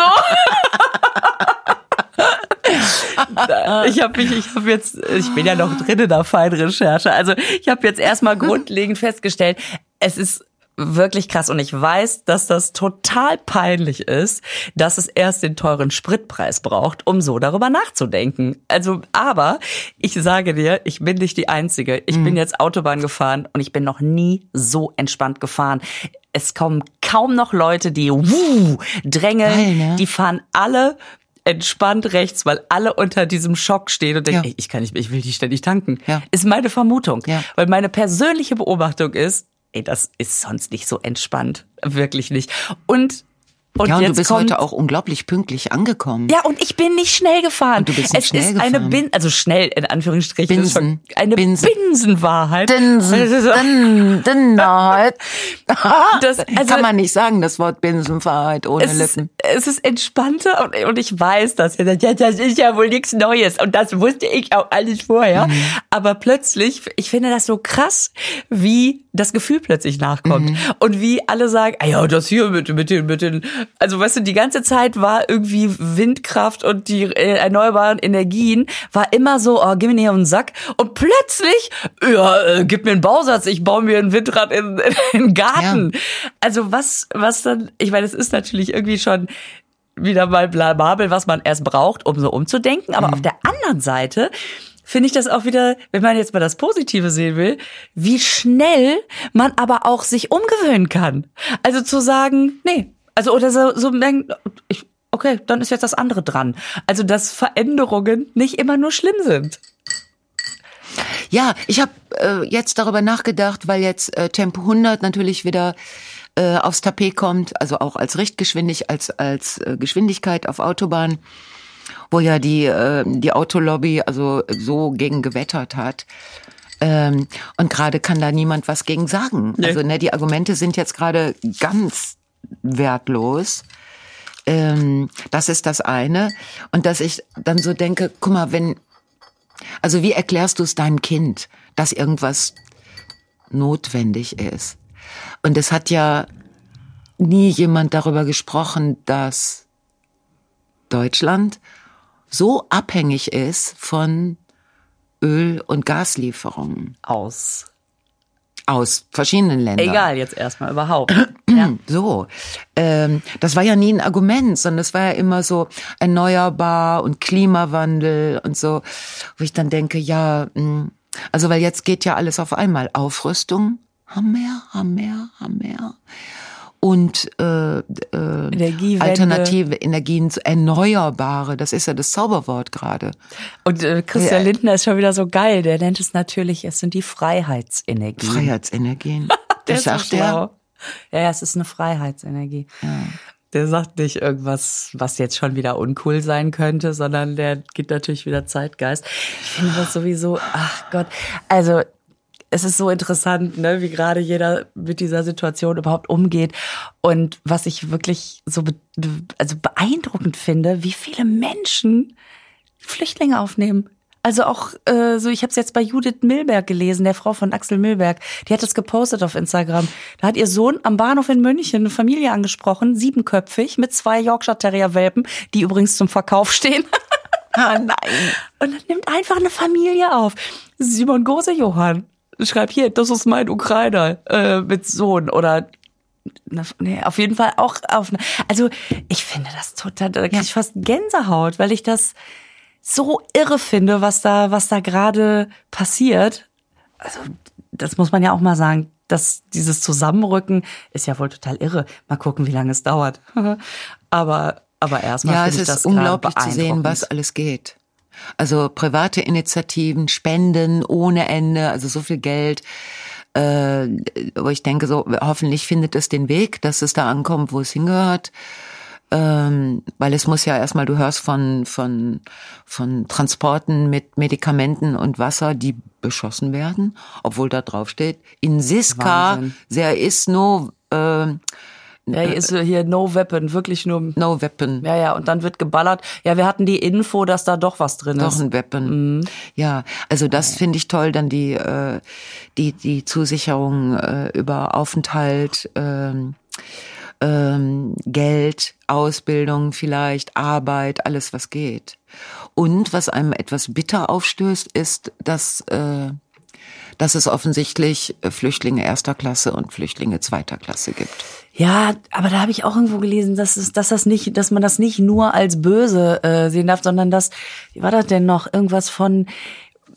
Ich habe mich, ich habe jetzt, ich bin ja noch drin in der Feinrecherche. Also ich habe jetzt erstmal grundlegend festgestellt, es ist wirklich krass und ich weiß, dass das total peinlich ist, dass es erst den teuren Spritpreis braucht, um so darüber nachzudenken. Also, aber ich sage dir, ich bin nicht die Einzige. Ich bin jetzt Autobahn gefahren und ich bin noch nie so entspannt gefahren. Es kommen kaum noch Leute, die wuh, drängeln. Geil, ne? Die fahren alle entspannt rechts, weil alle unter diesem Schock stehen und denken, Ja. ey, ich kann nicht, ich will die ständig tanken. Ja. Ist meine Vermutung. Ja. Weil meine persönliche Beobachtung ist, ey, das ist sonst nicht so entspannt. Wirklich nicht. Und, und ja, und du bist heute auch unglaublich pünktlich angekommen. ja, und ich bin nicht schnell gefahren. Und du bist nicht es schnell ist eine gefahren. Bin, also schnell in Anführungsstrichen, ist Binsen. eine Binsen. Binsenwahrheit. Binsen, Bin, Binsenwahrheit. Das- also- Kann man nicht sagen, das Wort Binsenwahrheit ohne es ist, Lippen. es ist entspannter und, und ich weiß das. Ja, das ist ja wohl nichts Neues und das wusste ich auch alles vorher. Mhm. Aber plötzlich, ich finde das so krass, wie das Gefühl plötzlich nachkommt Mhm. und wie alle sagen, ah ja, das hier mit, mit den, mit den, also weißt du, die ganze Zeit war irgendwie Windkraft und die äh, erneuerbaren Energien war immer so, oh, gib mir hier einen Sack und plötzlich, ja, äh, gib mir einen Bausatz, ich baue mir ein Windrad in, in den Garten. Also was, was dann, ich meine, es ist natürlich irgendwie schon wieder mal blamabel, was man erst braucht, um so umzudenken. Aber auf der anderen Seite finde ich das auch wieder, wenn man jetzt mal das Positive sehen will, wie schnell man aber auch sich umgewöhnen kann. Also zu sagen, nee, also oder so, so denken, ich, okay, dann ist jetzt das andere dran. Also dass Veränderungen nicht immer nur schlimm sind. Ja, ich habe äh, jetzt darüber nachgedacht, weil jetzt äh, Tempo 100 natürlich wieder äh, aufs Tapet kommt, also auch als Richtgeschwindigkeit, als als äh, Geschwindigkeit auf Autobahn, wo ja die äh, die Autolobby also so gegen gewettert hat. Ähm, und gerade kann da niemand was gegen sagen. Nee. Also ne, die Argumente sind jetzt gerade ganz wertlos. Ähm, das ist das eine. Und dass ich dann so denke, guck mal, wenn also wie erklärst du es deinem Kind, dass irgendwas notwendig ist? Und es hat ja nie jemand darüber gesprochen, dass Deutschland so abhängig ist von Öl- und Gaslieferungen Aus. Aus verschiedenen Ländern. Egal jetzt erstmal überhaupt. ja. So, ähm, das war ja nie ein Argument, sondern es war ja immer so erneuerbar und Klimawandel und so, wo ich dann denke, ja, mh, also weil jetzt geht ja alles auf einmal. Aufrüstung, haben mehr, haben mehr, haben mehr. Und äh, äh, alternative Energien, erneuerbare, das ist ja das Zauberwort gerade. Und äh, Christian Ja. Lindner ist schon wieder so geil. Der nennt es natürlich, es sind die Freiheitsenergien. Freiheitsenergien. Der Das ist so sagt er. Ja, ja, es ist eine Freiheitsenergie. Der sagt nicht irgendwas, was jetzt schon wieder uncool sein könnte, sondern der gibt natürlich wieder Zeitgeist. Ich finde das sowieso, ach Gott. Also, es ist so interessant, ne, wie gerade jeder mit dieser Situation überhaupt umgeht. Und was ich wirklich so be also beeindruckend finde, wie viele Menschen Flüchtlinge aufnehmen. Also auch äh, so, ich habe es jetzt bei Judith Milberg gelesen, der Frau von Axel Milberg. Die hat es gepostet auf Instagram. Da hat ihr Sohn am Bahnhof in München eine Familie angesprochen, siebenköpfig, mit zwei Yorkshire Terrier Welpen, die übrigens zum Verkauf stehen. Ah, nein. Und dann nimmt einfach eine Familie auf. Simon Gose Johann schreibt hier, das ist mein Ukrainer äh, mit Sohn oder nee, auf jeden Fall auch auf also ich finde das total, da krieg ich fast Gänsehaut, weil ich das so irre finde, was da, was da gerade passiert. Also, das muss man ja auch mal sagen, dass dieses Zusammenrücken ist ja wohl total irre. Mal gucken, wie lange es dauert. aber, aber erstmal Ja, finde es ich das ist unglaublich zu sehen, was alles geht. Also private Initiativen, Spenden ohne Ende, also so viel Geld, äh, wo ich denke, so hoffentlich findet es den Weg, dass es da ankommt, wo es hingehört. Ähm, weil es muss ja erstmal, du hörst von, von, von Transporten mit Medikamenten und Wasser, die beschossen werden, obwohl da drauf steht, in Siska, Wahnsinn. there is no, äh, Ja, hier ist hier No Weapon, wirklich nur. no weapon. Ja, ja, und dann wird geballert. Ja, wir hatten die Info, dass da doch was drin Doch ist. ein Weapon. Ja, also das finde ich toll, dann die äh, die die Zusicherung äh, über Aufenthalt, ähm, ähm, Geld, Ausbildung vielleicht, Arbeit, alles was geht. Und was einem etwas bitter aufstößt, ist, dass äh, dass es offensichtlich Flüchtlinge erster Klasse und Flüchtlinge zweiter Klasse gibt. Ja, aber da habe ich auch irgendwo gelesen, dass es, dass das nicht, dass man das nicht nur als böse äh, sehen darf, sondern dass, wie war das denn noch, irgendwas von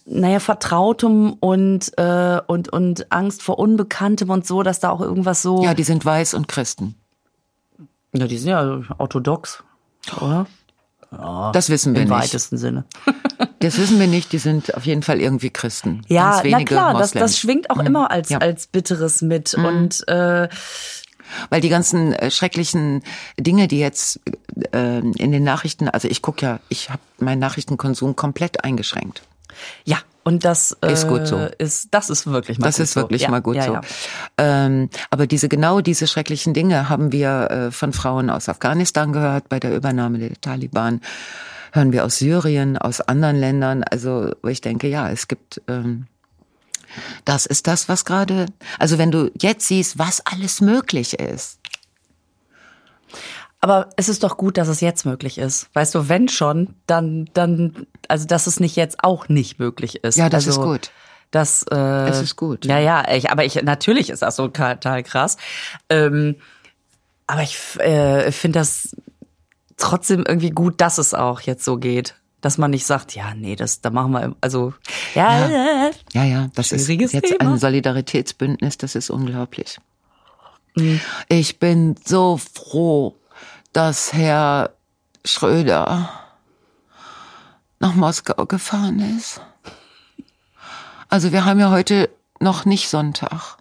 naja, Vertrautem und, äh, und, und Angst vor Unbekanntem und so, dass da auch irgendwas so. Ja, die sind weiß und Christen. ja die sind ja orthodox, oder? Das wissen wir Im nicht. weitesten Sinne. Das wissen wir nicht. Die sind auf jeden Fall irgendwie Christen. Ja, Ganz na klar, das, Moslems. das schwingt auch immer als, Ja. Mhm. als Bitteres mit. Und äh, Weil die ganzen äh, schrecklichen Dinge, die jetzt äh, in den Nachrichten, also ich gucke ja, ich habe meinen Nachrichtenkonsum komplett eingeschränkt. ja, und das äh, Ist gut so. Ist, das ist wirklich mal Das gut ist so. wirklich ja, mal gut ja, so. Ja. Ähm, aber diese genau diese schrecklichen Dinge haben wir äh, von Frauen aus Afghanistan gehört bei der Übernahme der Taliban. Hören wir aus Syrien, aus anderen Ländern. Also wo ich denke, ja, es gibt. Ähm, das ist das, was gerade. Also wenn du jetzt siehst, was alles möglich ist. Aber es ist doch gut, dass es jetzt möglich ist. Weißt du, wenn schon, dann, dann, also dass es nicht jetzt auch nicht möglich ist. Ja, das also, ist gut. Das, äh, Es ist gut. Ja, ja, ich, aber ich, natürlich ist das so total krass. Ähm, aber ich äh, finde das trotzdem irgendwie gut, dass es auch jetzt so geht. Dass man nicht sagt, ja, nee, das, da machen wir, also, ja, ja. Ja, ja, das ist jetzt Thema. ein Solidaritätsbündnis, das ist unglaublich. Ich bin so froh, dass Herr Schröder nach Moskau gefahren ist. Also wir haben ja heute noch nicht Sonntag.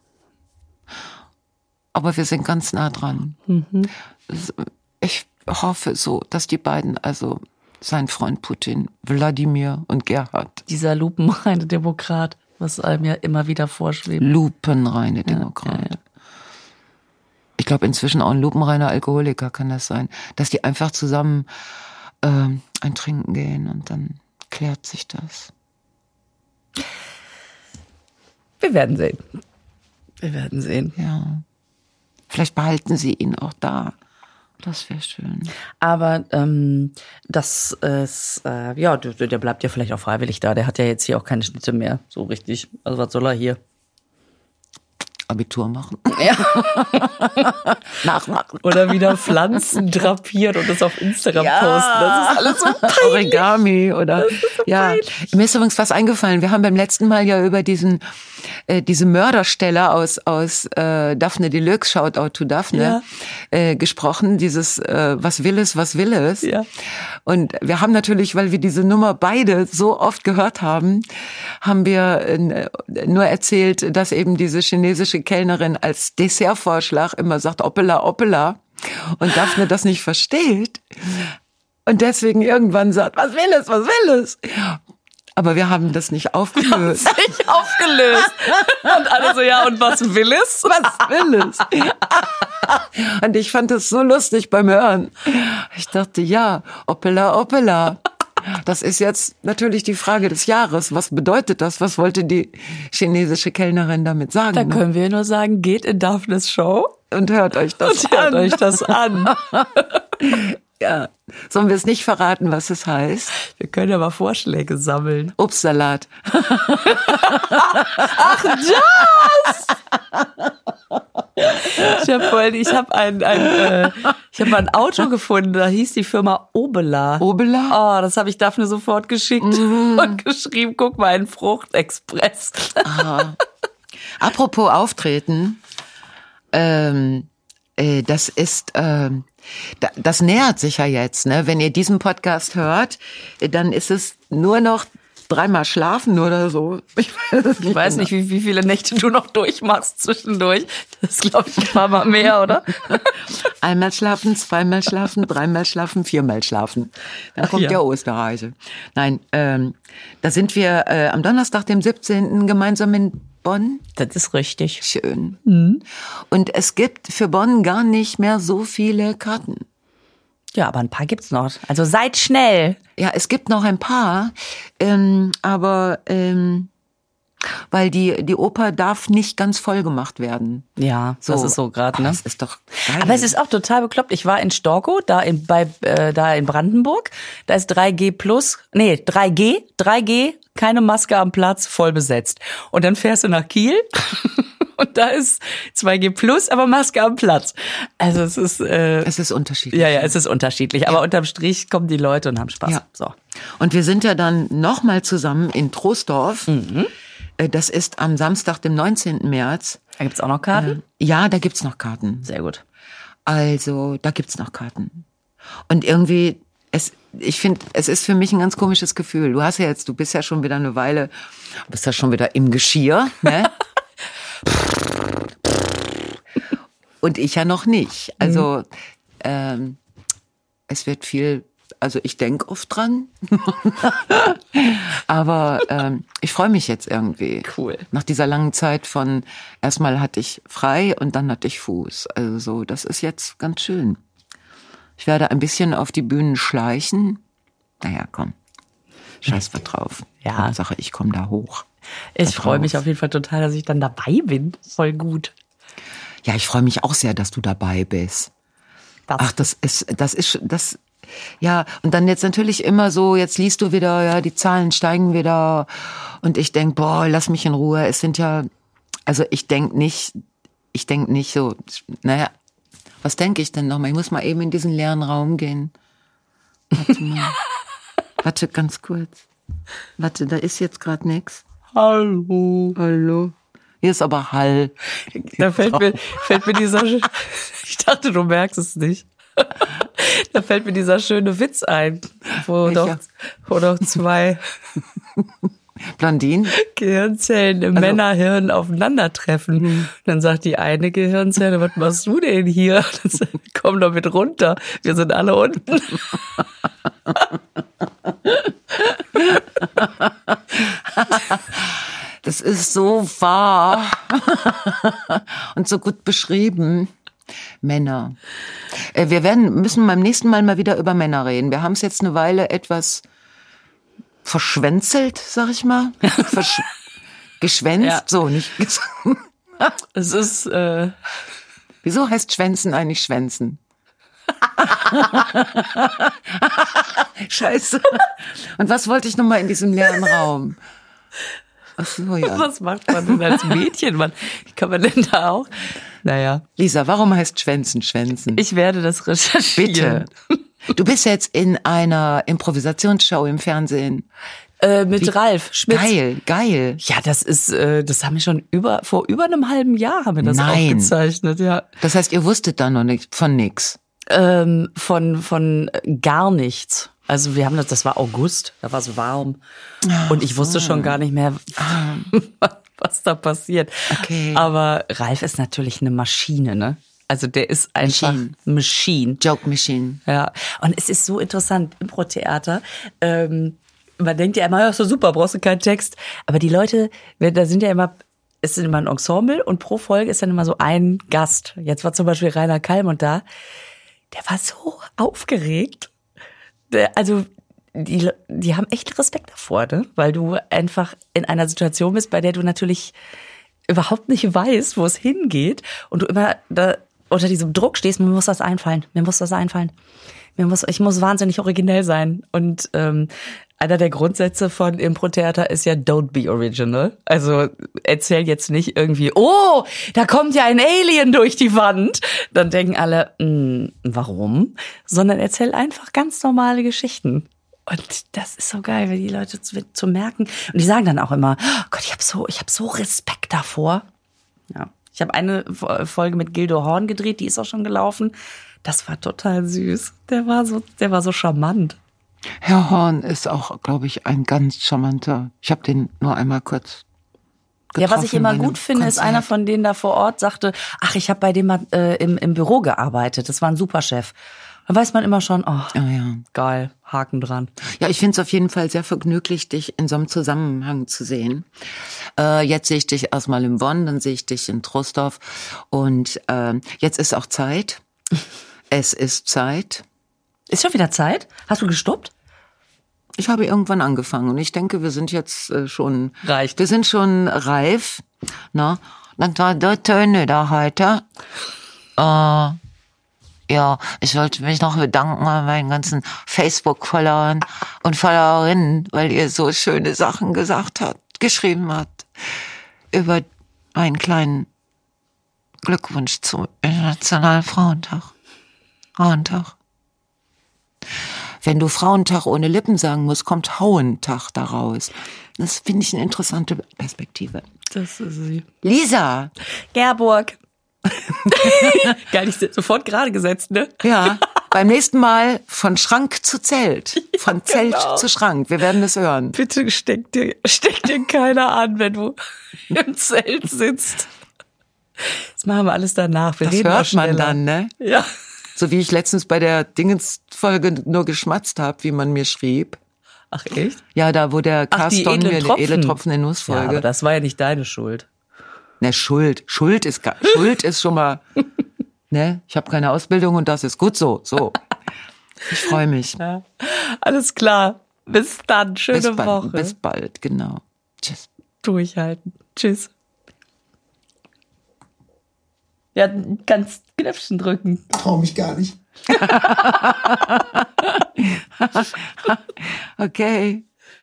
Aber wir sind ganz nah dran. Es- Ich hoffe so, dass die beiden, also sein Freund Putin, Wladimir und Gerhard, dieser lupenreine Demokrat, was einem ja immer wieder vorschwebt. lupenreine Demokrat. Ich glaube inzwischen auch ein lupenreiner Alkoholiker kann das sein, dass die einfach zusammen ähm, ein Trinken gehen und dann klärt sich das. Wir werden sehen. Wir werden sehen. Ja. Vielleicht behalten sie ihn auch da. Das wäre schön. Aber ähm, das ist, äh, ja, der, der bleibt ja vielleicht auch freiwillig da. Der hat ja jetzt hier auch keine Schnitte mehr, so richtig. Also was soll er hier? Abitur machen. Ja. Nachmachen. Oder wieder Pflanzen drapieren und das auf Instagram Ja. posten. Das ist alles so Origami oder ja. Mir ist übrigens was eingefallen. Wir haben beim letzten Mal ja über diesen äh, diese Mörderstelle aus aus äh, Daphne Deluxe Shoutout to Daphne äh, gesprochen. Dieses äh, was will es, was will es. Ja. Und wir haben natürlich, weil wir diese Nummer beide so oft gehört haben, haben wir äh, nur erzählt, dass eben diese chinesische Kellnerin als Dessertvorschlag immer sagt Oppela, Oppela. Und Daphne das nicht versteht. Und deswegen irgendwann sagt, was will es, was will es? Aber wir haben das nicht aufgelöst. nicht aufgelöst. Und alle so, ja, und was will es? Was will es? Und ich fand das so lustig beim Hören. Ich dachte, ja, Opela, Opela. Das ist jetzt natürlich die Frage des Jahres. Was bedeutet das? Was wollte die chinesische Kellnerin damit sagen? Da ne? können wir nur sagen, geht in Daphnes Show Und hört euch das und hört an. euch das an. Ja. Sollen wir es nicht verraten, was es heißt? Wir können ja mal Vorschläge sammeln. Obstsalat. Ich habe vorhin, ich habe ein, ein äh, ich habe ein Auto gefunden, da hieß die Firma Obela. Obela? Oh, das habe ich Daphne sofort geschickt und geschrieben, guck mal, ein Fruchtexpress. Ah. Apropos Auftreten, ähm, äh, das ist, ähm, da, das nähert sich ja jetzt. Ne? Wenn ihr diesen Podcast hört, dann ist es nur noch dreimal schlafen oder so. Ich weiß, es Ich weiß nicht, wie, wie viele Nächte du noch durchmachst zwischendurch. Das ist, glaube ich, ein paar Mal mehr, oder? Einmal schlafen, zweimal schlafen, dreimal schlafen, viermal schlafen. Dann kommt ja. der Osterreise. Nein, ähm, da sind wir äh, am Donnerstag, dem 17. gemeinsam in Bonn. Das ist richtig. Schön. Mhm. Und es gibt für Bonn gar nicht mehr so viele Karten. Ja, aber ein paar gibt's noch. Also seid schnell. Ja, es gibt noch ein paar, ähm, aber ähm, weil die die Oper darf nicht ganz voll gemacht werden. Ja, das ist so gerade, ne? Das ist doch geil. Aber es ist auch total bekloppt. Ich war in Storkow, da in, bei, äh, da in Brandenburg. Da ist 3G plus, nee, 3G, 3G, keine Maske am Platz, voll besetzt. Und dann fährst du nach Kiel und da ist 2G plus, aber Maske am Platz. Also es ist, äh, es ist unterschiedlich. ja, ja, es ist unterschiedlich. Aber unterm Strich kommen die Leute und haben Spaß. Ja. So. Und wir sind ja dann nochmal zusammen in Troisdorf. Mhm. Äh, Das ist am Samstag, dem 19. März. Da gibt's auch noch Karten. Ja, da gibt's noch Karten. Sehr gut. Also, da gibt's noch Karten. Und irgendwie, es, ich finde, es ist für mich ein ganz komisches Gefühl. Du hast ja jetzt, du bist ja schon wieder eine Weile, bist ja schon wieder im Geschirr, ne? Und ich ja noch nicht. Also, ähm, es wird viel, also ich denk oft dran. Aber ähm, ich freue mich jetzt irgendwie. Cool. Nach dieser langen Zeit von erstmal hatte ich frei und dann hatte ich Fuß. Also so, das ist jetzt ganz schön. Ich werde ein bisschen auf die Bühnen schleichen. Naja, komm. Scheiß was drauf. Ja. Sache, ich komme da hoch. Ich freue mich auf jeden Fall total, dass ich dann dabei bin. Voll gut. Ja, ich freue mich auch sehr, dass du dabei bist. Das Ach, das ist, das ist, das, ja, und dann jetzt natürlich immer so, jetzt liest du wieder, ja, die Zahlen steigen wieder und ich denk, boah, lass mich in Ruhe. Es sind ja, also ich denk nicht, ich denk nicht so, naja, was denke ich denn nochmal? Ich muss mal eben in diesen leeren Raum gehen. Warte mal. Warte, ganz kurz. Warte, da ist jetzt gerade nix. Hallo. Hallo. Hier ist aber Hall. Da fällt mir, fällt mir dieser, ich dachte, du merkst es nicht. Da fällt mir dieser schöne Witz ein, wo doch, wo doch zwei Blondin. Gehirnzellen im Männerhirn aufeinandertreffen. Dann sagt die eine Gehirnzelle, was machst du denn hier? Dann sagt, Komm doch mit runter, wir sind alle unten. Das ist so wahr und so gut beschrieben. Männer. Äh, Wir werden, müssen beim nächsten Mal mal wieder über Männer reden. Wir haben es jetzt eine Weile etwas verschwänzelt, sag ich mal. Versch geschwänzt, Ja. so nicht. Es ist, äh, Wieso heißt Schwänzen eigentlich Schwänzen? Scheiße. Und was wollte ich noch mal in diesem leeren Raum? Ach so, ja. was macht man denn als Mädchen? Man, wie kann man denn da auch? Naja, Lisa, warum heißt Schwänzen Schwänzen? ich werde das recherchieren. Bitte. Du bist jetzt in einer Improvisationsshow im Fernsehen. Äh, mit Ralf Schmitz. Geil, geil. Ja, das ist, äh, das haben wir schon über, vor über einem halben Jahr haben wir das Nein. aufgezeichnet, ja. Das heißt, ihr wusstet da noch nicht von nix. Ähm, von, von gar nichts. Also wir haben das, das war August, da war es warm. Und ich wusste schon gar nicht mehr, was da passiert. Okay. Aber Ralf ist natürlich eine Maschine, ne? Also der ist einfach Machine. Machine. Joke Machine. Ja, und es ist so interessant, Impro-Theater, ähm, man denkt ja immer, ja, ist doch super, brauchst du keinen Text. Aber die Leute, da sind ja immer, es sind immer ein Ensemble und pro Folge ist dann immer so ein Gast. Jetzt war zum Beispiel Rainer Kalmund da. Der war so aufgeregt. Der, also, die, die haben echt Respekt davor, ne? Weil du einfach in einer Situation bist, bei der du natürlich überhaupt nicht weißt, wo es hingeht und du immer da unter diesem Druck stehst, mir muss das einfallen, mir muss das einfallen. Mir muss, ich muss wahnsinnig originell sein. Und ähm, Einer der Grundsätze von Impro-Theater ist ja don't be original. Also erzähl jetzt nicht irgendwie, oh, da kommt ja ein Alien durch die Wand. Dann denken alle, hm, warum? Sondern erzähl einfach ganz normale Geschichten. Und das ist so geil, wenn die Leute zu, zu merken. Und die sagen dann auch immer, oh Gott, ich habe so, ich habe so Respekt davor. Ja. Ich habe eine Folge mit Gildo Horn gedreht, die ist auch schon gelaufen. Das war total süß. Der war so, der war so charmant. Herr Horn ist auch, glaube ich, ein ganz charmanter. Ich habe den nur einmal kurz. Ja, was ich immer gut finde, Konzert. ist einer von denen da vor Ort sagte, ach, ich habe bei dem äh, im, im Büro gearbeitet. Das war ein Superchef. Da weiß man immer schon, oh, oh ja. geil, Haken dran. Ja, ich finde es auf jeden Fall sehr vergnüglich, dich in so einem Zusammenhang zu sehen. Äh, jetzt sehe ich dich erstmal in Bonn, dann sehe ich dich in Trostorf. Und äh, jetzt ist auch Zeit. es ist Zeit. Ist schon wieder Zeit? Hast du gestoppt? Ich habe irgendwann angefangen und ich denke, wir sind jetzt äh, schon reicht. Wir sind schon reif. Na, dann da der Töne da heute. Äh, ja, ich wollte mich noch bedanken an meinen ganzen Facebook-Followern und Followerinnen, weil ihr so schöne Sachen gesagt habt, geschrieben habt über einen kleinen Glückwunsch zum Internationalen Frauentag. Frauentag. Wenn du Frauentag ohne Lippen sagen musst, kommt Hauentag daraus. Das finde ich eine interessante Perspektive. Das ist sie. Lisa. Gerburg. Gar nicht sofort gerade gesetzt, ne? Ja. Beim nächsten Mal von Schrank zu Zelt. Von Zelt genau. zu Schrank. Wir werden es hören. Bitte steck dir, steck dir keiner an, wenn du im Zelt sitzt. Das machen wir alles danach. Wir das hört man dann, ne? Ja. So wie ich letztens bei der Dingensfolge nur geschmatzt habe, wie man mir schrieb. Ach echt? Ja, da wo der Carston mir eine edle Tropfen in Nussfolge. Ja, aber das war ja nicht deine Schuld. Ne, Schuld. Schuld ist Schuld ist schon mal. Ne, ich habe keine Ausbildung und das ist gut so. So. Ich freue mich. Ja. Alles klar. Bis dann. Schöne bis bald, Woche. Bis bald, genau. Tschüss. Durchhalten. Tschüss. Ja, ganz Knöpfchen drücken. Trau mich gar nicht. okay.